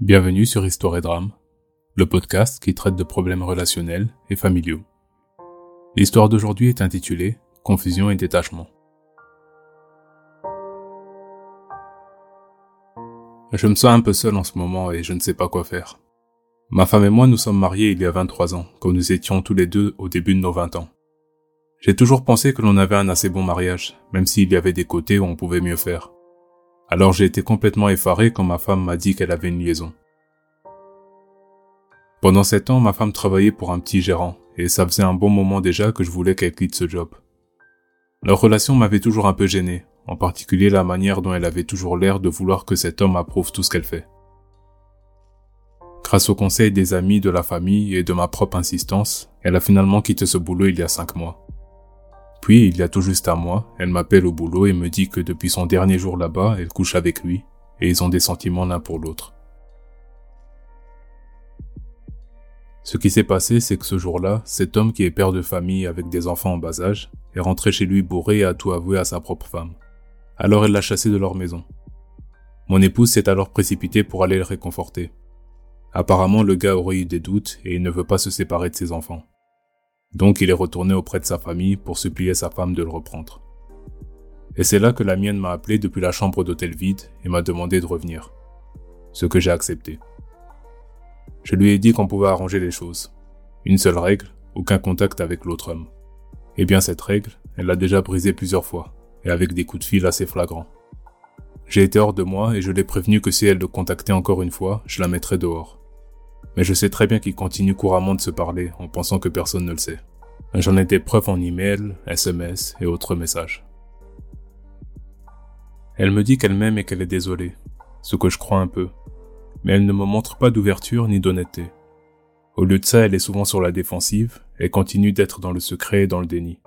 Bienvenue sur Histoire et Drame, le podcast qui traite de problèmes relationnels et familiaux. L'histoire d'aujourd'hui est intitulée Confusion et détachement. Je me sens un peu seul en ce moment et je ne sais pas quoi faire. Ma femme et moi nous sommes mariés il y a 23 ans, quand nous étions tous les deux au début de nos 20 ans. J'ai toujours pensé que l'on avait un assez bon mariage, même s'il y avait des côtés où on pouvait mieux faire. Alors j'ai été complètement effaré quand ma femme m'a dit qu'elle avait une liaison. Pendant sept ans, ma femme travaillait pour un petit gérant, et ça faisait un bon moment déjà que je voulais qu'elle quitte ce job. Leur relation m'avait toujours un peu gêné, en particulier la manière dont elle avait toujours l'air de vouloir que cet homme approuve tout ce qu'elle fait. Grâce au conseil des amis, de la famille et de ma propre insistance, elle a finalement quitté ce boulot il y a cinq mois. Il y a tout juste un mois, elle m'appelle au boulot et me dit que depuis son dernier jour là-bas, elle couche avec lui, et ils ont des sentiments l'un pour l'autre. Ce qui s'est passé, c'est que ce jour-là, cet homme qui est père de famille avec des enfants en bas âge, est rentré chez lui bourré et a tout avoué à sa propre femme. Alors elle l'a chassé de leur maison. Mon épouse s'est alors précipitée pour aller le réconforter. Apparemment, le gars aurait eu des doutes et il ne veut pas se séparer de ses enfants. Donc il est retourné auprès de sa famille pour supplier sa femme de le reprendre. Et c'est là que la mienne m'a appelé depuis la chambre d'hôtel vide et m'a demandé de revenir. Ce que j'ai accepté. Je lui ai dit qu'on pouvait arranger les choses. Une seule règle, aucun contact avec l'autre homme. Eh bien cette règle, elle l'a déjà brisée plusieurs fois, et avec des coups de fil assez flagrants. J'ai été hors de moi et je l'ai prévenu que si elle le contactait encore une fois, je la mettrais dehors mais je sais très bien qu'ils continuent couramment de se parler en pensant que personne ne le sait. J'en ai des preuves en email, SMS et autres messages. Elle me dit qu'elle m'aime et qu'elle est désolée, ce que je crois un peu, mais elle ne me montre pas d'ouverture ni d'honnêteté. Au lieu de ça, elle est souvent sur la défensive et continue d'être dans le secret et dans le déni.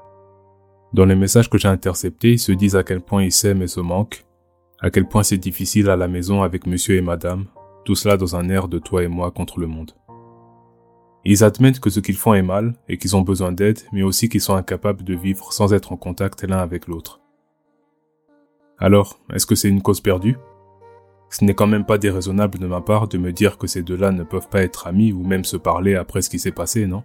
Dans les messages que j'ai interceptés, ils se disent à quel point ils s'aiment et se manquent, à quel point c'est difficile à la maison avec monsieur et madame, tout cela dans un air de toi et moi contre le monde. Ils admettent que ce qu'ils font est mal et qu'ils ont besoin d'aide, mais aussi qu'ils sont incapables de vivre sans être en contact l'un avec l'autre. Alors, est-ce que c'est une cause perdue? Ce n'est quand même pas déraisonnable de ma part de me dire que ces deux-là ne peuvent pas être amis ou même se parler après ce qui s'est passé, non?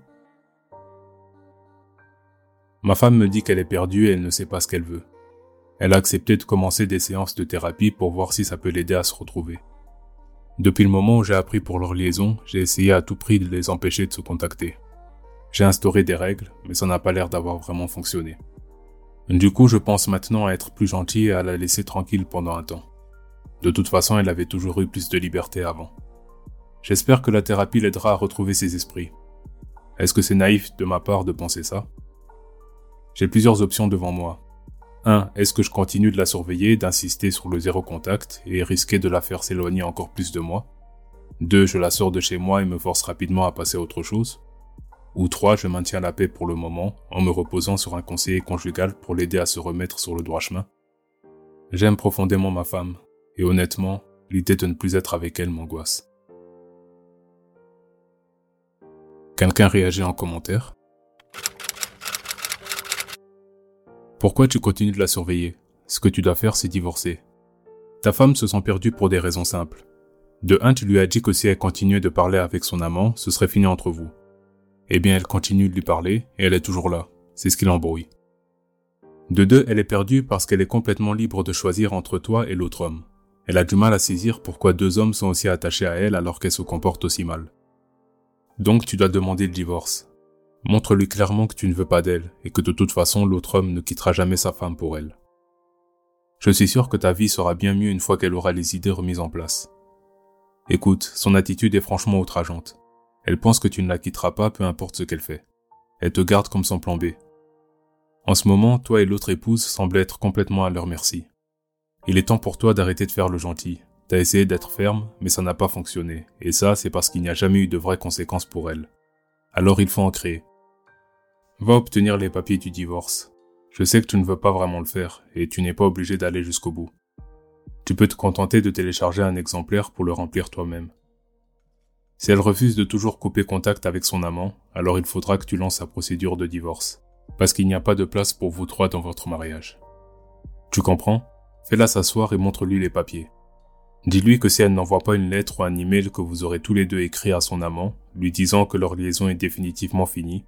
Ma femme me dit qu'elle est perdue et elle ne sait pas ce qu'elle veut. Elle a accepté de commencer des séances de thérapie pour voir si ça peut l'aider à se retrouver. Depuis le moment où j'ai appris pour leur liaison, j'ai essayé à tout prix de les empêcher de se contacter. J'ai instauré des règles, mais ça n'a pas l'air d'avoir vraiment fonctionné. Du coup, je pense maintenant à être plus gentil et à la laisser tranquille pendant un temps. De toute façon, elle avait toujours eu plus de liberté avant. J'espère que la thérapie l'aidera à retrouver ses esprits. Est-ce que c'est naïf de ma part de penser ça? J'ai plusieurs options devant moi. 1. Est-ce que je continue de la surveiller, d'insister sur le zéro contact et risquer de la faire s'éloigner encore plus de moi? 2. Je la sors de chez moi et me force rapidement à passer à autre chose? Ou 3. Je maintiens la paix pour le moment en me reposant sur un conseiller conjugal pour l'aider à se remettre sur le droit chemin? J'aime profondément ma femme et honnêtement, l'idée de ne plus être avec elle m'angoisse. Quelqu'un réagit en commentaire? Pourquoi tu continues de la surveiller? Ce que tu dois faire, c'est divorcer. Ta femme se sent perdue pour des raisons simples. De un, tu lui as dit que si elle continuait de parler avec son amant, ce serait fini entre vous. Eh bien, elle continue de lui parler et elle est toujours là. C'est ce qui l'embrouille. De deux, elle est perdue parce qu'elle est complètement libre de choisir entre toi et l'autre homme. Elle a du mal à saisir pourquoi deux hommes sont aussi attachés à elle alors qu'elle se comporte aussi mal. Donc tu dois demander le divorce. Montre-lui clairement que tu ne veux pas d'elle et que de toute façon l'autre homme ne quittera jamais sa femme pour elle. Je suis sûr que ta vie sera bien mieux une fois qu'elle aura les idées remises en place. Écoute, son attitude est franchement outrageante. Elle pense que tu ne la quitteras pas peu importe ce qu'elle fait. Elle te garde comme son plan B. En ce moment, toi et l'autre épouse semblent être complètement à leur merci. Il est temps pour toi d'arrêter de faire le gentil. T'as essayé d'être ferme, mais ça n'a pas fonctionné. Et ça, c'est parce qu'il n'y a jamais eu de vraies conséquences pour elle. Alors il faut en créer. Va obtenir les papiers du divorce. Je sais que tu ne veux pas vraiment le faire et tu n'es pas obligé d'aller jusqu'au bout. Tu peux te contenter de télécharger un exemplaire pour le remplir toi-même. Si elle refuse de toujours couper contact avec son amant, alors il faudra que tu lances la procédure de divorce, parce qu'il n'y a pas de place pour vous trois dans votre mariage. Tu comprends? Fais-la s'asseoir et montre-lui les papiers. Dis-lui que si elle n'envoie pas une lettre ou un email que vous aurez tous les deux écrit à son amant, lui disant que leur liaison est définitivement finie,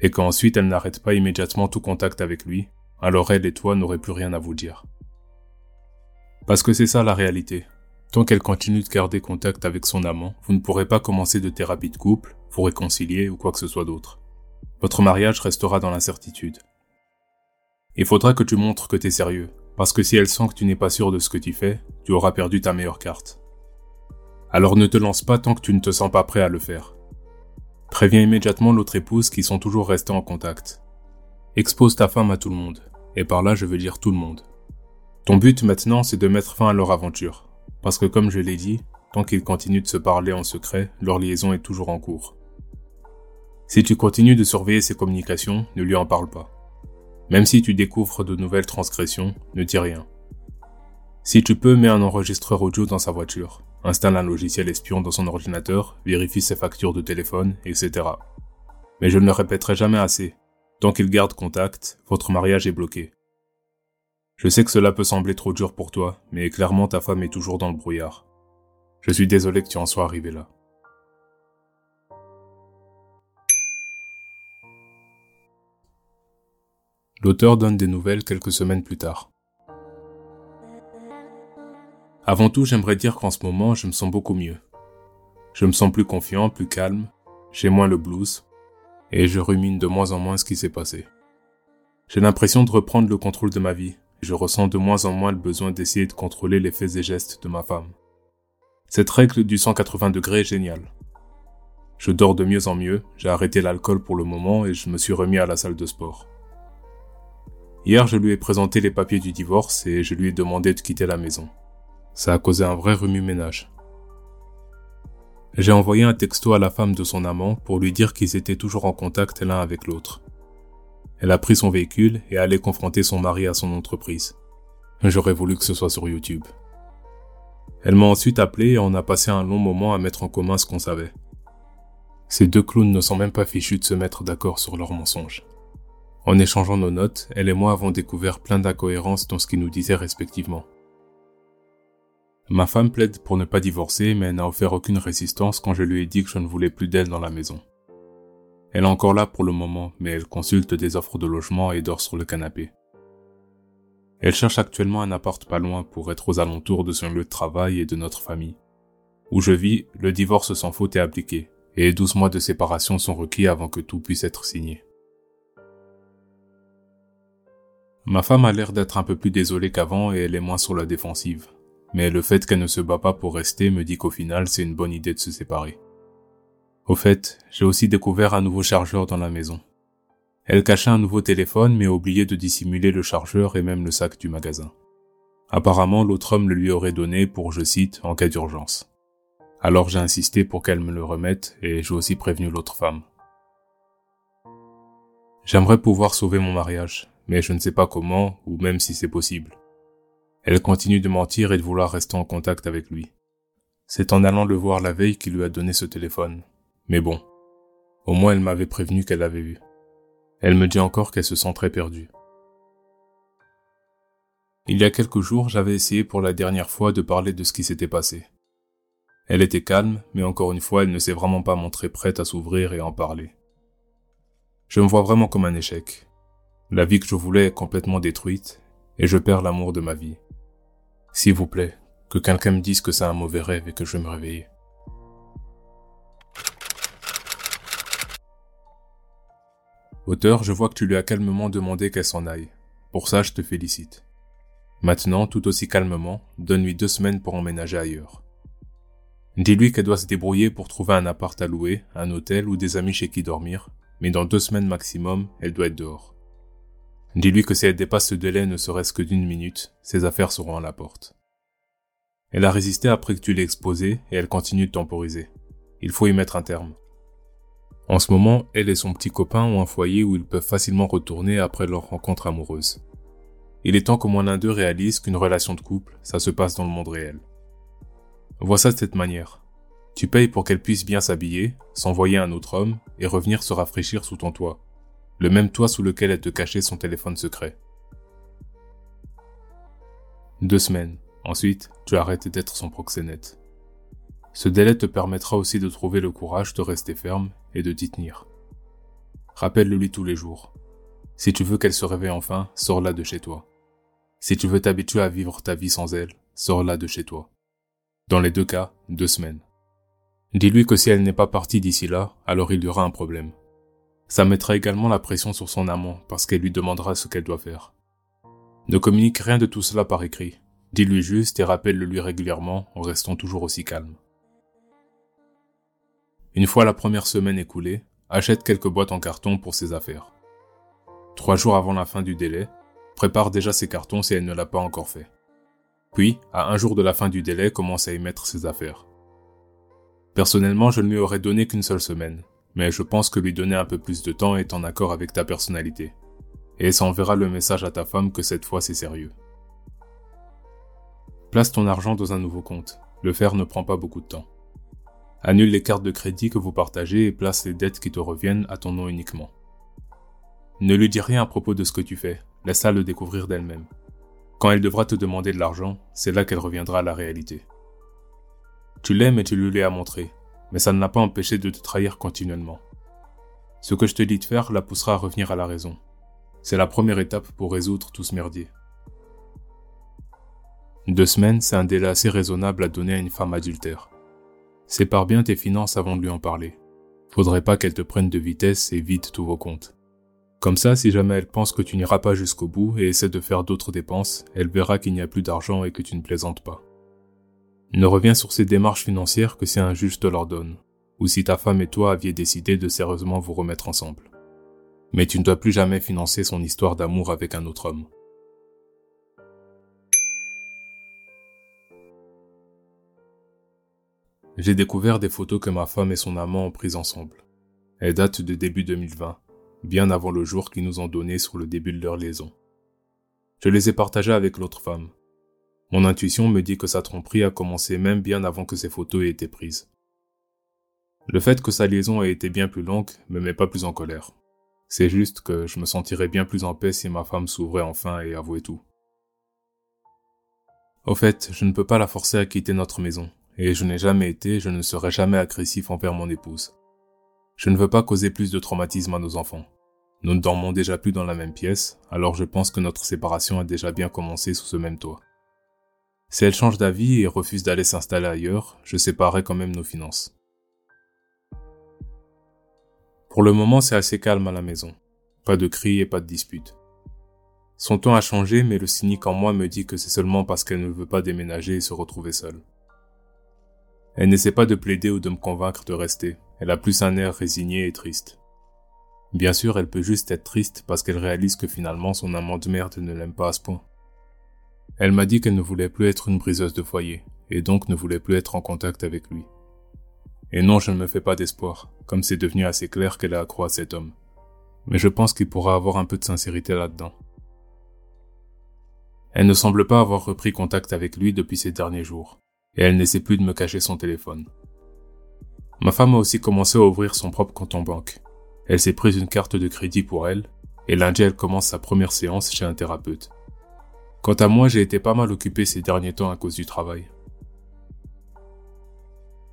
et qu'ensuite elle n'arrête pas immédiatement tout contact avec lui, alors elle et toi n'aurez plus rien à vous dire. Parce que c'est ça la réalité. Tant qu'elle continue de garder contact avec son amant, vous ne pourrez pas commencer de thérapie de couple, vous réconcilier ou quoi que ce soit d'autre. Votre mariage restera dans l'incertitude. Il faudra que tu montres que tu es sérieux, parce que si elle sent que tu n'es pas sûr de ce que tu fais, tu auras perdu ta meilleure carte. Alors ne te lance pas tant que tu ne te sens pas prêt à le faire. Préviens immédiatement l'autre épouse qui sont toujours restés en contact. Expose ta femme à tout le monde, et par là je veux dire tout le monde. Ton but maintenant c'est de mettre fin à leur aventure, parce que comme je l'ai dit, tant qu'ils continuent de se parler en secret, leur liaison est toujours en cours. Si tu continues de surveiller ses communications, ne lui en parle pas. Même si tu découvres de nouvelles transgressions, ne dis rien. Si tu peux, mets un enregistreur audio dans sa voiture, installe un logiciel espion dans son ordinateur, vérifie ses factures de téléphone, etc. Mais je ne le répéterai jamais assez. Tant qu'il garde contact, votre mariage est bloqué. Je sais que cela peut sembler trop dur pour toi, mais clairement ta femme est toujours dans le brouillard. Je suis désolé que tu en sois arrivé là. L'auteur donne des nouvelles quelques semaines plus tard. Avant tout, j'aimerais dire qu'en ce moment, je me sens beaucoup mieux. Je me sens plus confiant, plus calme, j'ai moins le blues, et je rumine de moins en moins ce qui s'est passé. J'ai l'impression de reprendre le contrôle de ma vie, et je ressens de moins en moins le besoin d'essayer de contrôler les faits et gestes de ma femme. Cette règle du 180 degrés est géniale. Je dors de mieux en mieux, j'ai arrêté l'alcool pour le moment et je me suis remis à la salle de sport. Hier, je lui ai présenté les papiers du divorce et je lui ai demandé de quitter la maison. Ça a causé un vrai remue-ménage. J'ai envoyé un texto à la femme de son amant pour lui dire qu'ils étaient toujours en contact l'un avec l'autre. Elle a pris son véhicule et allait confronter son mari à son entreprise. J'aurais voulu que ce soit sur YouTube. Elle m'a ensuite appelé et on a passé un long moment à mettre en commun ce qu'on savait. Ces deux clowns ne sont même pas fichus de se mettre d'accord sur leurs mensonges. En échangeant nos notes, elle et moi avons découvert plein d'incohérences dans ce qu'ils nous disaient respectivement. Ma femme plaide pour ne pas divorcer, mais n'a offert aucune résistance quand je lui ai dit que je ne voulais plus d'elle dans la maison. Elle est encore là pour le moment, mais elle consulte des offres de logement et dort sur le canapé. Elle cherche actuellement un appart pas loin pour être aux alentours de son lieu de travail et de notre famille. Où je vis, le divorce sans faute est appliqué, et 12 mois de séparation sont requis avant que tout puisse être signé. Ma femme a l'air d'être un peu plus désolée qu'avant et elle est moins sur la défensive. Mais le fait qu'elle ne se bat pas pour rester me dit qu'au final c'est une bonne idée de se séparer. Au fait, j'ai aussi découvert un nouveau chargeur dans la maison. Elle cachait un nouveau téléphone mais a oublié de dissimuler le chargeur et même le sac du magasin. Apparemment, l'autre homme le lui aurait donné pour, je cite, en cas d'urgence. Alors j'ai insisté pour qu'elle me le remette et j'ai aussi prévenu l'autre femme. J'aimerais pouvoir sauver mon mariage, mais je ne sais pas comment ou même si c'est possible. Elle continue de mentir et de vouloir rester en contact avec lui. C'est en allant le voir la veille qu'il lui a donné ce téléphone. Mais bon, au moins elle m'avait prévenu qu'elle l'avait vu. Elle me dit encore qu'elle se sent très perdue. Il y a quelques jours, j'avais essayé pour la dernière fois de parler de ce qui s'était passé. Elle était calme, mais encore une fois, elle ne s'est vraiment pas montrée prête à s'ouvrir et en parler. Je me vois vraiment comme un échec, la vie que je voulais est complètement détruite et je perds l'amour de ma vie. S'il vous plaît, que quelqu'un me dise que c'est un mauvais rêve et que je vais me réveiller. Auteur, je vois que tu lui as calmement demandé qu'elle s'en aille. Pour ça, je te félicite. Maintenant, tout aussi calmement, donne-lui deux semaines pour emménager ailleurs. Dis-lui qu'elle doit se débrouiller pour trouver un appart à louer, un hôtel ou des amis chez qui dormir, mais dans deux semaines maximum, elle doit être dehors. Dis-lui que si elle dépasse ce délai ne serait-ce que d'une minute, ses affaires seront à la porte. Elle a résisté après que tu l'aies exposée et elle continue de temporiser. Il faut y mettre un terme. En ce moment, elle et son petit copain ont un foyer où ils peuvent facilement retourner après leur rencontre amoureuse. Il est temps qu'au moins l'un d'eux réalise qu'une relation de couple, ça se passe dans le monde réel. Vois ça de cette manière. Tu payes pour qu'elle puisse bien s'habiller, s'envoyer un autre homme et revenir se rafraîchir sous ton toit le même toit sous lequel elle te cachait son téléphone secret. Deux semaines. Ensuite, tu arrêtes d'être son proxénète. Ce délai te permettra aussi de trouver le courage de rester ferme et de t'y tenir. Rappelle-le lui tous les jours. Si tu veux qu'elle se réveille enfin, sors-la de chez toi. Si tu veux t'habituer à vivre ta vie sans elle, sors-la de chez toi. Dans les deux cas, deux semaines. Dis-lui que si elle n'est pas partie d'ici là, alors il y aura un problème. Ça mettra également la pression sur son amant parce qu'elle lui demandera ce qu'elle doit faire. Ne communique rien de tout cela par écrit. Dis-lui juste et rappelle-le lui régulièrement en restant toujours aussi calme. Une fois la première semaine écoulée, achète quelques boîtes en carton pour ses affaires. Trois jours avant la fin du délai, prépare déjà ses cartons si elle ne l'a pas encore fait. Puis, à un jour de la fin du délai, commence à y mettre ses affaires. Personnellement, je ne lui aurais donné qu'une seule semaine, mais je pense que lui donner un peu plus de temps est en accord avec ta personnalité. Et ça enverra le message à ta femme que cette fois c'est sérieux. Place ton argent dans un nouveau compte. Le faire ne prend pas beaucoup de temps. Annule les cartes de crédit que vous partagez et place les dettes qui te reviennent à ton nom uniquement. Ne lui dis rien à propos de ce que tu fais, laisse-la le découvrir d'elle-même. Quand elle devra te demander de l'argent, c'est là qu'elle reviendra à la réalité. Tu l'aimes et tu lui l'as montré, mais ça ne l'a pas empêché de te trahir continuellement. Ce que je te dis de faire la poussera à revenir à la raison. C'est la première étape pour résoudre tout ce merdier. Deux semaines, c'est un délai assez raisonnable à donner à une femme adultère. Sépare bien tes finances avant de lui en parler. Faudrait pas qu'elle te prenne de vitesse et vide tous vos comptes. Comme ça, si jamais elle pense que tu n'iras pas jusqu'au bout et essaie de faire d'autres dépenses, elle verra qu'il n'y a plus d'argent et que tu ne plaisantes pas. Ne reviens sur ces démarches financières que si un juge te l'ordonne, ou si ta femme et toi aviez décidé de sérieusement vous remettre ensemble. Mais tu ne dois plus jamais financer son histoire d'amour avec un autre homme. J'ai découvert des photos que ma femme et son amant ont prises ensemble. Elles datent de début 2020, bien avant le jour qu'ils nous ont donné sur le début de leur liaison. Je les ai partagées avec l'autre femme. Mon intuition me dit que sa tromperie a commencé même bien avant que ces photos aient été prises. Le fait que sa liaison ait été bien plus longue me met pas plus en colère. C'est juste que je me sentirais bien plus en paix si ma femme s'ouvrait enfin et avouait tout. Au fait, je ne peux pas la forcer à quitter notre maison, et je n'ai jamais été, je ne serai jamais agressif envers mon épouse. Je ne veux pas causer plus de traumatisme à nos enfants. Nous ne dormons déjà plus dans la même pièce, alors je pense que notre séparation a déjà bien commencé sous ce même toit. Si elle change d'avis et refuse d'aller s'installer ailleurs, je séparerai quand même nos finances. Pour le moment, c'est assez calme à la maison. Pas de cris et pas de disputes. Son ton a changé, mais le cynique en moi me dit que c'est seulement parce qu'elle ne veut pas déménager et se retrouver seule. Elle n'essaie pas de plaider ou de me convaincre de rester. Elle a plus un air résigné et triste. Bien sûr, elle peut juste être triste parce qu'elle réalise que finalement son amant de merde ne l'aime pas à ce point. Elle m'a dit qu'elle ne voulait plus être une briseuse de foyer, et donc ne voulait plus être en contact avec lui. Et non, je ne me fais pas d'espoir, comme c'est devenu assez clair qu'elle a accro à cet homme. Mais je pense qu'il pourra avoir un peu de sincérité là-dedans. Elle ne semble pas avoir repris contact avec lui depuis ces derniers jours et elle n'essaie plus de me cacher son téléphone. Ma femme a aussi commencé à ouvrir son propre compte en banque. Elle s'est prise une carte de crédit pour elle, et lundi elle commence sa première séance chez un thérapeute. Quant à moi, j'ai été pas mal occupé ces derniers temps à cause du travail.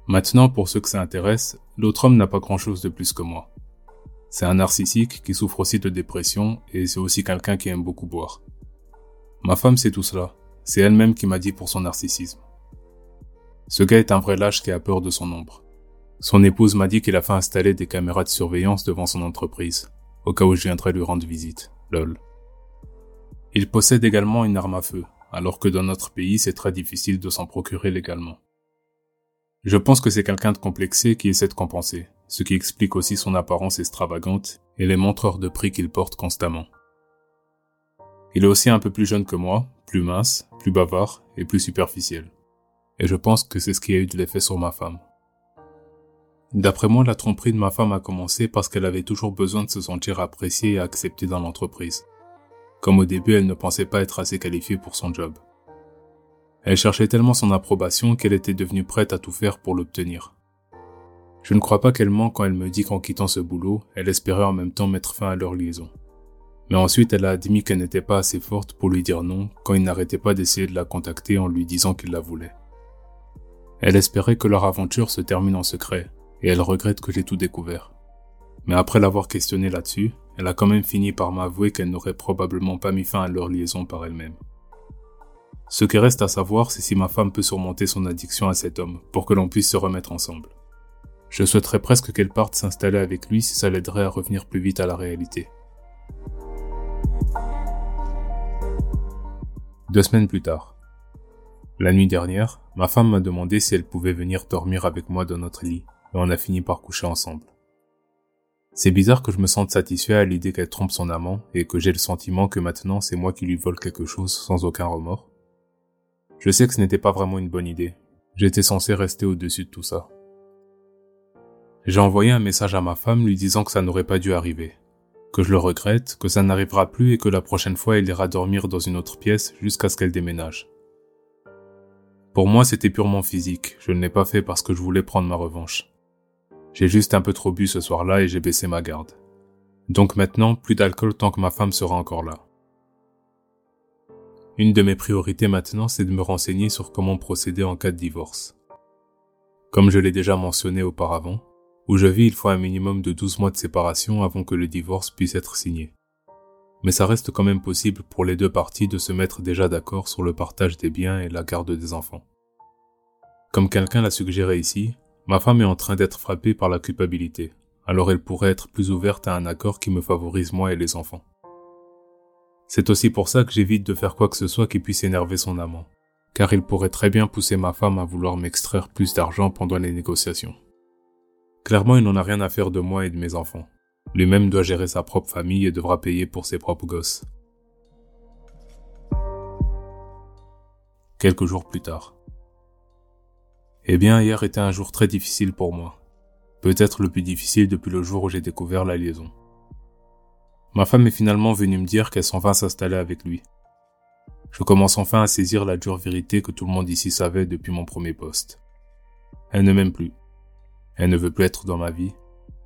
Maintenant, pour ceux que ça intéresse, l'autre homme n'a pas grand chose de plus que moi. C'est un narcissique qui souffre aussi de dépression et c'est aussi quelqu'un qui aime beaucoup boire. Ma femme sait tout cela. C'est elle-même qui m'a dit pour son narcissisme. Ce gars est un vrai lâche qui a peur de son ombre. Son épouse m'a dit qu'il a fait installer des caméras de surveillance devant son entreprise, au cas où je viendrais lui rendre visite. Lol. Il possède également une arme à feu, alors que dans notre pays c'est très difficile de s'en procurer légalement. Je pense que c'est quelqu'un de complexé qui essaie de compenser, ce qui explique aussi son apparence extravagante et les montreurs de prix qu'il porte constamment. Il est aussi un peu plus jeune que moi, plus mince, plus bavard et plus superficiel et je pense que c'est ce qui a eu de l'effet sur ma femme. D'après moi, la tromperie de ma femme a commencé parce qu'elle avait toujours besoin de se sentir appréciée et acceptée dans l'entreprise. Comme au début, elle ne pensait pas être assez qualifiée pour son job. Elle cherchait tellement son approbation qu'elle était devenue prête à tout faire pour l'obtenir. Je ne crois pas qu'elle ment quand elle me dit qu'en quittant ce boulot, elle espérait en même temps mettre fin à leur liaison. Mais ensuite, elle a admis qu'elle n'était pas assez forte pour lui dire non quand il n'arrêtait pas d'essayer de la contacter en lui disant qu'il la voulait. Elle espérait que leur aventure se termine en secret, et elle regrette que j'ai tout découvert. Mais après l'avoir questionné là-dessus, elle a quand même fini par m'avouer qu'elle n'aurait probablement pas mis fin à leur liaison par elle-même. Ce qui reste à savoir, c'est si ma femme peut surmonter son addiction à cet homme pour que l'on puisse se remettre ensemble. Je souhaiterais presque qu'elle parte s'installer avec lui si ça l'aiderait à revenir plus vite à la réalité. Deux semaines plus tard. La nuit dernière, ma femme m'a demandé si elle pouvait venir dormir avec moi dans notre lit, et on a fini par coucher ensemble. C'est bizarre que je me sente satisfait à l'idée qu'elle trompe son amant et que j'ai le sentiment que maintenant c'est moi qui lui vole quelque chose sans aucun remords. Je sais que ce n'était pas vraiment une bonne idée. J'étais censé rester au-dessus de tout ça. J'ai envoyé un message à ma femme lui disant que ça n'aurait pas dû arriver, que je le regrette, que ça n'arrivera plus et que la prochaine fois elle ira dormir dans une autre pièce jusqu'à ce qu'elle déménage. Pour moi, c'était purement physique, je ne l'ai pas fait parce que je voulais prendre ma revanche. J'ai juste un peu trop bu ce soir-là et j'ai baissé ma garde. Donc maintenant, plus d'alcool tant que ma femme sera encore là. Une de mes priorités maintenant, c'est de me renseigner sur comment procéder en cas de divorce. Comme je l'ai déjà mentionné auparavant, où je vis, il faut un minimum de 12 mois de séparation avant que le divorce puisse être signé. Mais ça reste quand même possible pour les deux parties de se mettre déjà d'accord sur le partage des biens et la garde des enfants. Comme quelqu'un l'a suggéré ici, ma femme est en train d'être frappée par la culpabilité, alors elle pourrait être plus ouverte à un accord qui me favorise moi et les enfants. C'est aussi pour ça que j'évite de faire quoi que ce soit qui puisse énerver son amant, car il pourrait très bien pousser ma femme à vouloir m'extraire plus d'argent pendant les négociations. Clairement, il n'en a rien à faire de moi et de mes enfants. Lui-même doit gérer sa propre famille et devra payer pour ses propres gosses. Quelques jours plus tard. Eh bien, hier était un jour très difficile pour moi. Peut-être le plus difficile depuis le jour où j'ai découvert la liaison. Ma femme est finalement venue me dire qu'elle s'en va s'installer avec lui. Je commence enfin à saisir la dure vérité que tout le monde ici savait depuis mon premier poste. Elle ne m'aime plus. Elle ne veut plus être dans ma vie,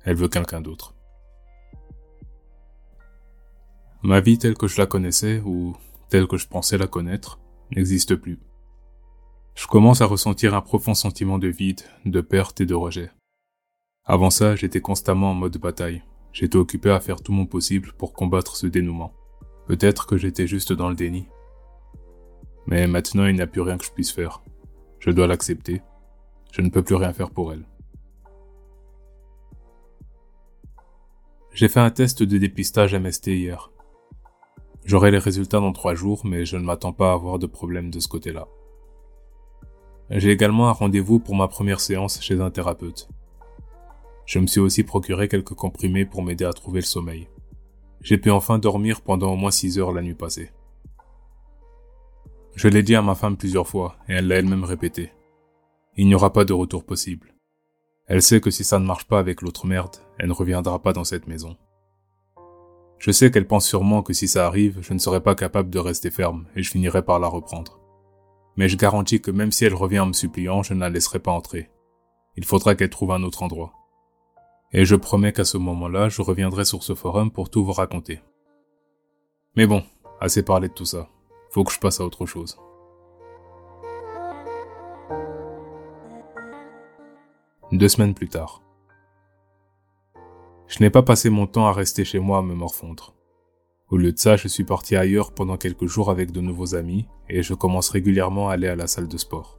elle veut quelqu'un d'autre. Ma vie telle que je la connaissais, ou telle que je pensais la connaître, n'existe plus. Je commence à ressentir un profond sentiment de vide, de perte et de rejet. Avant ça, j'étais constamment en mode bataille. J'étais occupé à faire tout mon possible pour combattre ce dénouement. Peut-être que j'étais juste dans le déni. Mais maintenant, il n'y a plus rien que je puisse faire. Je dois l'accepter. Je ne peux plus rien faire pour elle. J'ai fait un test de dépistage MST hier. J'aurai les résultats dans trois jours, mais je ne m'attends pas à avoir de problème de ce côté-là. J'ai également un rendez-vous pour ma première séance chez un thérapeute. Je me suis aussi procuré quelques comprimés pour m'aider à trouver le sommeil. J'ai pu enfin dormir pendant au moins six heures la nuit passée. Je l'ai dit à ma femme plusieurs fois, et elle l'a elle-même répété. Il n'y aura pas de retour possible. Elle sait que si ça ne marche pas avec l'autre merde, elle ne reviendra pas dans cette maison. Je sais qu'elle pense sûrement que si ça arrive, je ne serai pas capable de rester ferme et je finirai par la reprendre. Mais je garantis que même si elle revient en me suppliant, je ne la laisserai pas entrer. Il faudra qu'elle trouve un autre endroit. Et je promets qu'à ce moment-là, je reviendrai sur ce forum pour tout vous raconter. Mais bon, assez parlé de tout ça. Faut que je passe à autre chose. Deux semaines plus tard. Je n'ai pas passé mon temps à rester chez moi à me morfondre. Au lieu de ça, je suis parti ailleurs pendant quelques jours avec de nouveaux amis et je commence régulièrement à aller à la salle de sport.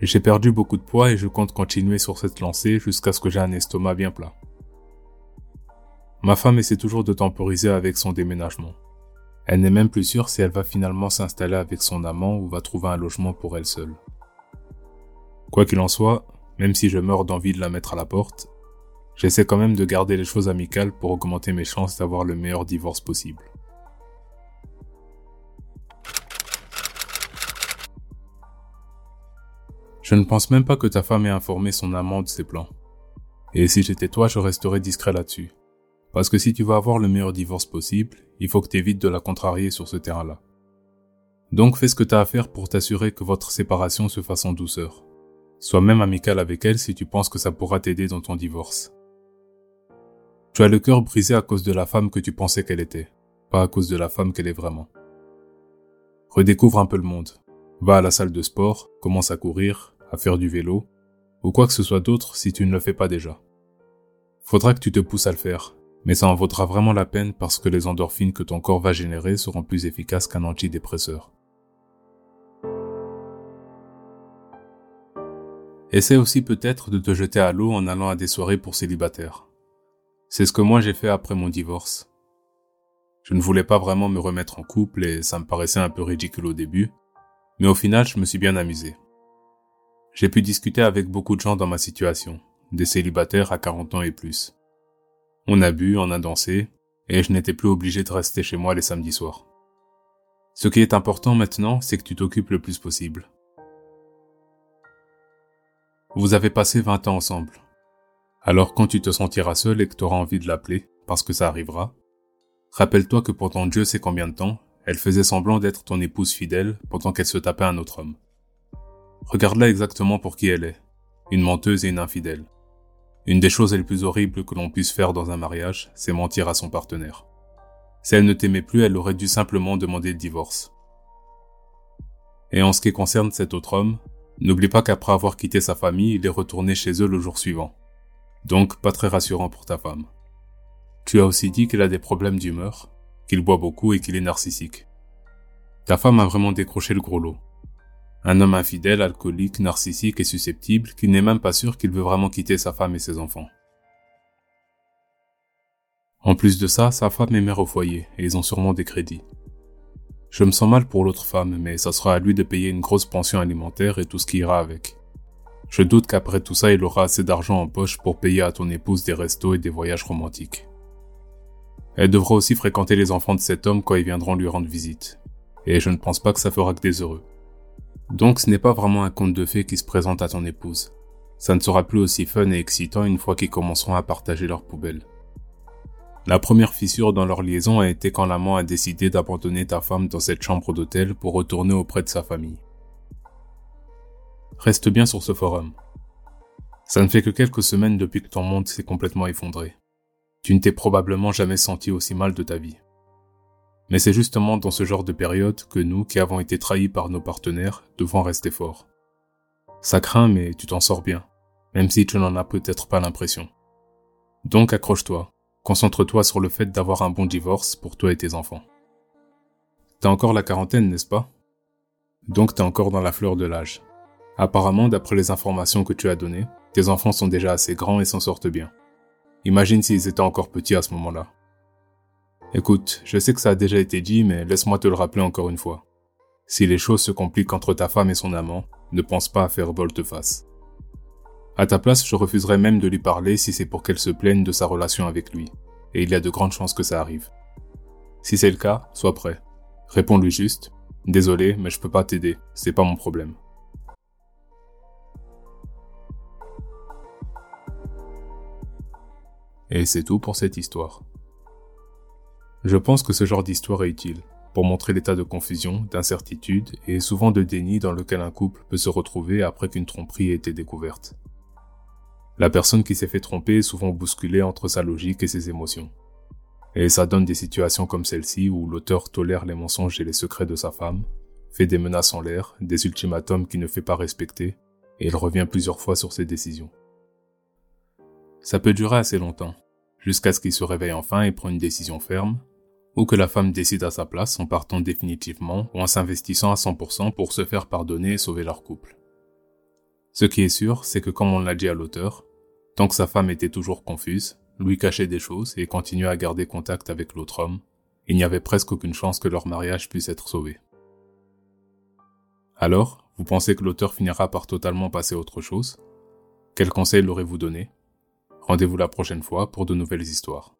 J'ai perdu beaucoup de poids et je compte continuer sur cette lancée jusqu'à ce que j'ai un estomac bien plat. Ma femme essaie toujours de temporiser avec son déménagement. Elle n'est même plus sûre si elle va finalement s'installer avec son amant ou va trouver un logement pour elle seule. Quoi qu'il en soit, même si je meurs d'envie de la mettre à la porte, j'essaie quand même de garder les choses amicales pour augmenter mes chances d'avoir le meilleur divorce possible. Je ne pense même pas que ta femme ait informé son amant de ses plans. Et si j'étais toi, je resterais discret là-dessus. Parce que si tu veux avoir le meilleur divorce possible, il faut que tu de la contrarier sur ce terrain-là. Donc fais ce que tu as à faire pour t'assurer que votre séparation se fasse en douceur. Sois même amical avec elle si tu penses que ça pourra t'aider dans ton divorce. Tu as le cœur brisé à cause de la femme que tu pensais qu'elle était, pas à cause de la femme qu'elle est vraiment. Redécouvre un peu le monde. Va à la salle de sport, commence à courir, à faire du vélo, ou quoi que ce soit d'autre si tu ne le fais pas déjà. Faudra que tu te pousses à le faire, mais ça en vaudra vraiment la peine parce que les endorphines que ton corps va générer seront plus efficaces qu'un antidépresseur. Essaie aussi peut-être de te jeter à l'eau en allant à des soirées pour célibataires. C'est ce que moi j'ai fait après mon divorce. Je ne voulais pas vraiment me remettre en couple et ça me paraissait un peu ridicule au début, mais au final je me suis bien amusé. J'ai pu discuter avec beaucoup de gens dans ma situation, des célibataires à 40 ans et plus. On a bu, on a dansé, et je n'étais plus obligé de rester chez moi les samedis soirs. Ce qui est important maintenant, c'est que tu t'occupes le plus possible. Vous avez passé 20 ans ensemble. Alors quand tu te sentiras seul et que tu auras envie de l'appeler, parce que ça arrivera, rappelle-toi que pendant Dieu sait combien de temps, elle faisait semblant d'être ton épouse fidèle pendant qu'elle se tapait un autre homme. Regarde-la exactement pour qui elle est, une menteuse et une infidèle. Une des choses les plus horribles que l'on puisse faire dans un mariage, c'est mentir à son partenaire. Si elle ne t'aimait plus, elle aurait dû simplement demander le divorce. Et en ce qui concerne cet autre homme, N'oublie pas qu'après avoir quitté sa famille, il est retourné chez eux le jour suivant. Donc pas très rassurant pour ta femme. Tu as aussi dit qu'il a des problèmes d'humeur, qu'il boit beaucoup et qu'il est narcissique. Ta femme a vraiment décroché le gros lot. Un homme infidèle, alcoolique, narcissique et susceptible qui n'est même pas sûr qu'il veut vraiment quitter sa femme et ses enfants. En plus de ça, sa femme est mère au foyer et ils ont sûrement des crédits. Je me sens mal pour l'autre femme, mais ça sera à lui de payer une grosse pension alimentaire et tout ce qui ira avec. Je doute qu'après tout ça, il aura assez d'argent en poche pour payer à ton épouse des restos et des voyages romantiques. Elle devra aussi fréquenter les enfants de cet homme quand ils viendront lui rendre visite. Et je ne pense pas que ça fera que des heureux. Donc ce n'est pas vraiment un conte de fées qui se présente à ton épouse. Ça ne sera plus aussi fun et excitant une fois qu'ils commenceront à partager leurs poubelles. La première fissure dans leur liaison a été quand l'amant a décidé d'abandonner ta femme dans cette chambre d'hôtel pour retourner auprès de sa famille. Reste bien sur ce forum. Ça ne fait que quelques semaines depuis que ton monde s'est complètement effondré. Tu ne t'es probablement jamais senti aussi mal de ta vie. Mais c'est justement dans ce genre de période que nous, qui avons été trahis par nos partenaires, devons rester forts. Ça craint, mais tu t'en sors bien, même si tu n'en as peut-être pas l'impression. Donc accroche-toi, Concentre-toi sur le fait d'avoir un bon divorce pour toi et tes enfants. T'as encore la quarantaine, n'est-ce pas? Donc t'es encore dans la fleur de l'âge. Apparemment, d'après les informations que tu as données, tes enfants sont déjà assez grands et s'en sortent bien. Imagine s'ils étaient encore petits à ce moment-là. Écoute, je sais que ça a déjà été dit, mais laisse-moi te le rappeler encore une fois. Si les choses se compliquent entre ta femme et son amant, ne pense pas à faire volte-face. À ta place, je refuserais même de lui parler si c'est pour qu'elle se plaigne de sa relation avec lui. Et il y a de grandes chances que ça arrive. Si c'est le cas, sois prêt. Réponds-lui juste. Désolé, mais je peux pas t'aider. C'est pas mon problème. Et c'est tout pour cette histoire. Je pense que ce genre d'histoire est utile pour montrer l'état de confusion, d'incertitude et souvent de déni dans lequel un couple peut se retrouver après qu'une tromperie ait été découverte. La personne qui s'est fait tromper est souvent bousculée entre sa logique et ses émotions. Et ça donne des situations comme celle-ci où l'auteur tolère les mensonges et les secrets de sa femme, fait des menaces en l'air, des ultimatums qu'il ne fait pas respecter, et il revient plusieurs fois sur ses décisions. Ça peut durer assez longtemps, jusqu'à ce qu'il se réveille enfin et prenne une décision ferme, ou que la femme décide à sa place en partant définitivement ou en s'investissant à 100% pour se faire pardonner et sauver leur couple. Ce qui est sûr, c'est que comme on l'a dit à l'auteur, tant que sa femme était toujours confuse, lui cachait des choses et continuait à garder contact avec l'autre homme, il n'y avait presque aucune chance que leur mariage puisse être sauvé. Alors, vous pensez que l'auteur finira par totalement passer à autre chose? Quel conseil l'aurez-vous donné? Rendez-vous la prochaine fois pour de nouvelles histoires.